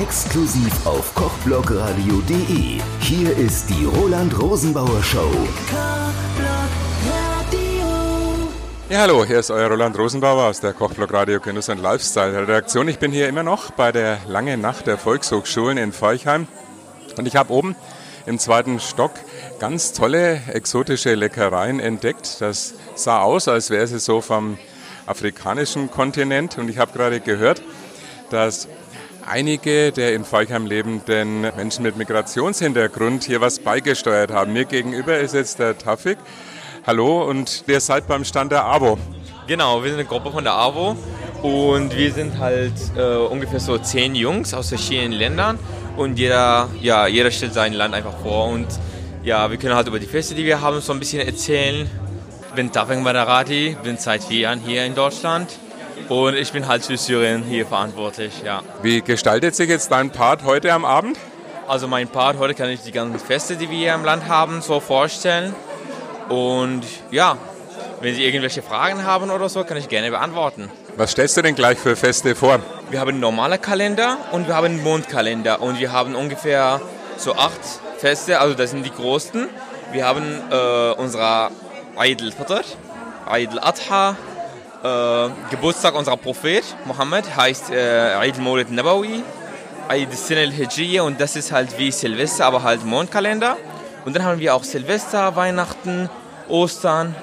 Exklusiv auf kochblogradio.de. Hier ist die Roland Rosenbauer Show. Ja, hallo, hier ist euer Roland Rosenbauer aus der Kochblog Radio Genuss und Lifestyle Redaktion. Ich bin hier immer noch bei der Lange Nacht der Volkshochschulen in Feuchheim und ich habe oben im zweiten Stock ganz tolle exotische Leckereien entdeckt. Das sah aus, als wäre sie so vom afrikanischen Kontinent und ich habe gerade gehört, dass einige der in Feuchheim lebenden Menschen mit Migrationshintergrund hier was beigesteuert haben. Mir gegenüber ist jetzt der Tafik. Hallo und ihr seid beim Stand der AWO. Genau, wir sind eine Gruppe von der AWO und wir sind halt äh, ungefähr so zehn Jungs aus verschiedenen Ländern und jeder, ja, jeder stellt sein Land einfach vor und ja, wir können halt über die Feste, die wir haben, so ein bisschen erzählen. Ich bin Tafek Madarati, bin seit vier Jahren hier in Deutschland und ich bin halt für Syrien hier verantwortlich, ja. Wie gestaltet sich jetzt dein Part heute am Abend? Also mein Part, heute kann ich die ganzen Feste, die wir hier im Land haben, so vorstellen. Und ja, wenn Sie irgendwelche Fragen haben oder so, kann ich gerne beantworten. Was stellst du denn gleich für Feste vor? Wir haben einen normalen Kalender und wir haben einen Mondkalender und wir haben ungefähr so acht Feste, also das sind die größten. Wir haben äh, unsere Eid al-Fitr, Eid al-Adha, äh, Geburtstag unserer Prophet Mohammed heißt äh, Eid al-Mawlid Nabawi, Eid al-Sin al-Hijriya und das ist halt wie Silvester, aber halt Mondkalender. Und dann haben wir auch Silvester, Weihnachten, Ostern.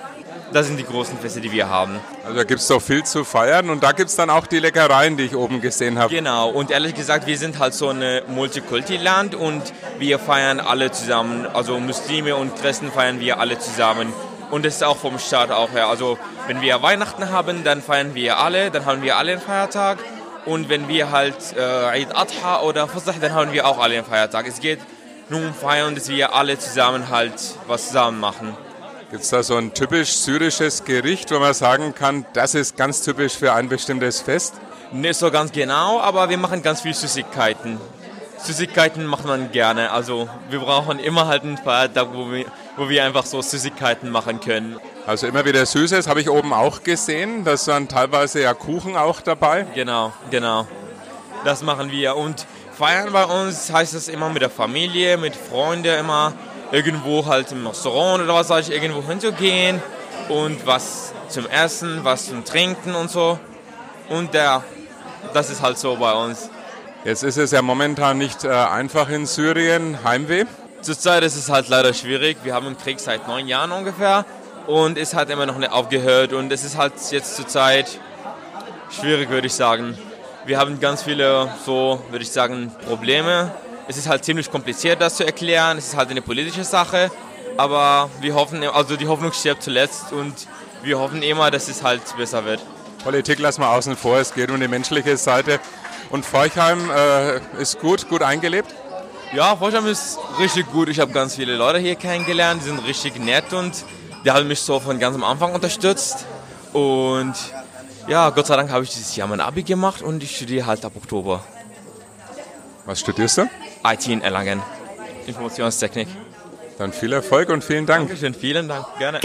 Das sind die großen Feste, die wir haben. Also da gibt es doch viel zu feiern und da gibt es dann auch die Leckereien, die ich oben gesehen habe. Genau, und ehrlich gesagt, wir sind halt so ein Multikulti-Land und wir feiern alle zusammen. Also Muslime und Christen feiern wir alle zusammen. Und das ist auch vom Staat auch her. Also wenn wir Weihnachten haben, dann feiern wir alle, dann haben wir alle einen Feiertag. Und wenn wir halt äh, Eid Adha oder Fasach, dann haben wir auch alle einen Feiertag. Es geht nur um Feiern, dass wir alle zusammen halt was zusammen machen. Gibt es da so ein typisch syrisches Gericht, wo man sagen kann, das ist ganz typisch für ein bestimmtes Fest? Nicht so ganz genau, aber wir machen ganz viel Süßigkeiten. Süßigkeiten macht man gerne. Also wir brauchen immer halt einen Feiertag, wo wir, wo wir einfach so Süßigkeiten machen können. Also immer wieder Süßes, habe ich oben auch gesehen. Da sind teilweise ja Kuchen auch dabei. Genau, genau. Das machen wir. Und feiern bei uns heißt es immer mit der Familie, mit Freunden immer irgendwo halt im Restaurant oder was weiß ich, irgendwo hinzugehen und was zum Essen, was zum Trinken und so. Und ja, das ist halt so bei uns. Jetzt ist es ja momentan nicht äh, einfach in Syrien. Heimweh? Zurzeit ist es halt leider schwierig. Wir haben einen Krieg seit neun Jahren ungefähr und es hat immer noch nicht aufgehört und es ist halt jetzt zurzeit schwierig, würde ich sagen. Wir haben ganz viele, so würde ich sagen, Probleme. Es ist halt ziemlich kompliziert, das zu erklären. Es ist halt eine politische Sache, aber wir hoffen, also die Hoffnung stirbt zuletzt und wir hoffen immer, dass es halt besser wird. Politik lassen wir außen vor, es geht um die menschliche Seite. Und Forchheim äh, ist gut, gut eingelebt? Ja, Forchheim ist richtig gut. Ich habe ganz viele Leute hier kennengelernt, die sind richtig nett und die haben mich so von ganz am Anfang unterstützt. Und ja, Gott sei Dank habe ich dieses Jahr mein Abi gemacht und ich studiere halt ab Oktober. Was studierst du? IT in Erlangen, Informationstechnik. Dann viel Erfolg und vielen Dank. Dankeschön, vielen Dank, gerne.